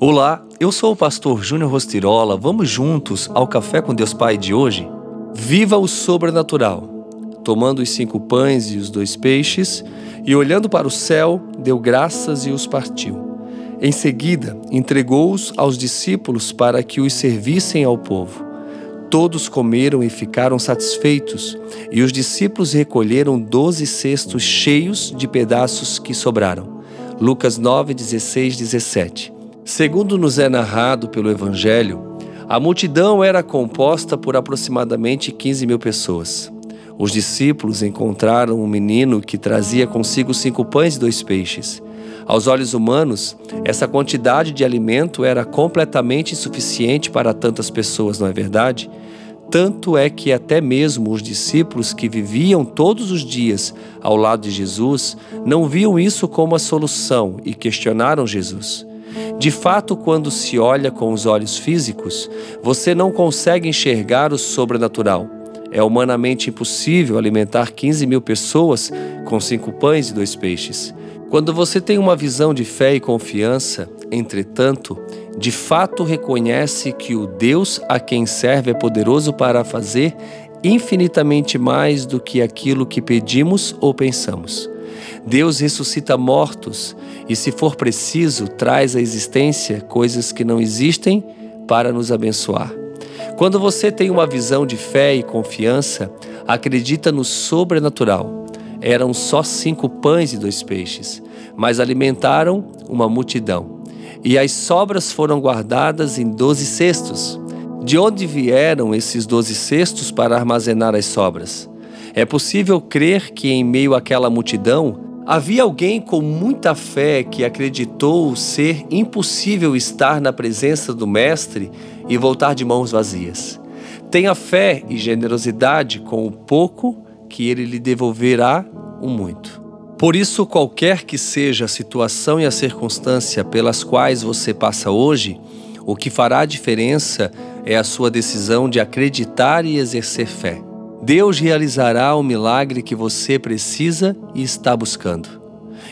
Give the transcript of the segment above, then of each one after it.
Olá, eu sou o pastor Júnior Rostirola. Vamos juntos ao Café com Deus Pai de hoje? Viva o sobrenatural. Tomando os cinco pães e os dois peixes, e olhando para o céu, deu graças e os partiu. Em seguida, entregou-os aos discípulos para que os servissem ao povo. Todos comeram e ficaram satisfeitos, e os discípulos recolheram doze cestos cheios de pedaços que sobraram. Lucas 9, 16, 17. Segundo nos é narrado pelo Evangelho, a multidão era composta por aproximadamente 15 mil pessoas. Os discípulos encontraram um menino que trazia consigo cinco pães e dois peixes. Aos olhos humanos, essa quantidade de alimento era completamente insuficiente para tantas pessoas, não é verdade? Tanto é que até mesmo os discípulos que viviam todos os dias ao lado de Jesus não viam isso como a solução e questionaram Jesus. De fato, quando se olha com os olhos físicos, você não consegue enxergar o sobrenatural. É humanamente impossível alimentar 15 mil pessoas com cinco pães e dois peixes. Quando você tem uma visão de fé e confiança, entretanto, de fato reconhece que o Deus a quem serve é poderoso para fazer infinitamente mais do que aquilo que pedimos ou pensamos. Deus ressuscita mortos e, se for preciso, traz à existência coisas que não existem para nos abençoar. Quando você tem uma visão de fé e confiança, acredita no sobrenatural. Eram só cinco pães e dois peixes, mas alimentaram uma multidão. E as sobras foram guardadas em doze cestos. De onde vieram esses doze cestos para armazenar as sobras? É possível crer que, em meio àquela multidão, Havia alguém com muita fé que acreditou ser impossível estar na presença do Mestre e voltar de mãos vazias. Tenha fé e generosidade com o pouco, que ele lhe devolverá o muito. Por isso, qualquer que seja a situação e a circunstância pelas quais você passa hoje, o que fará diferença é a sua decisão de acreditar e exercer fé. Deus realizará o milagre que você precisa e está buscando.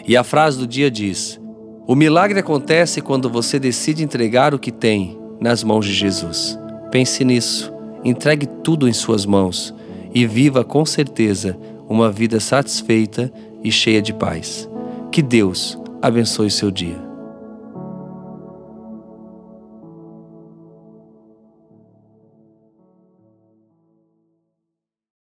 E a frase do dia diz: O milagre acontece quando você decide entregar o que tem nas mãos de Jesus. Pense nisso, entregue tudo em Suas mãos e viva com certeza uma vida satisfeita e cheia de paz. Que Deus abençoe seu dia.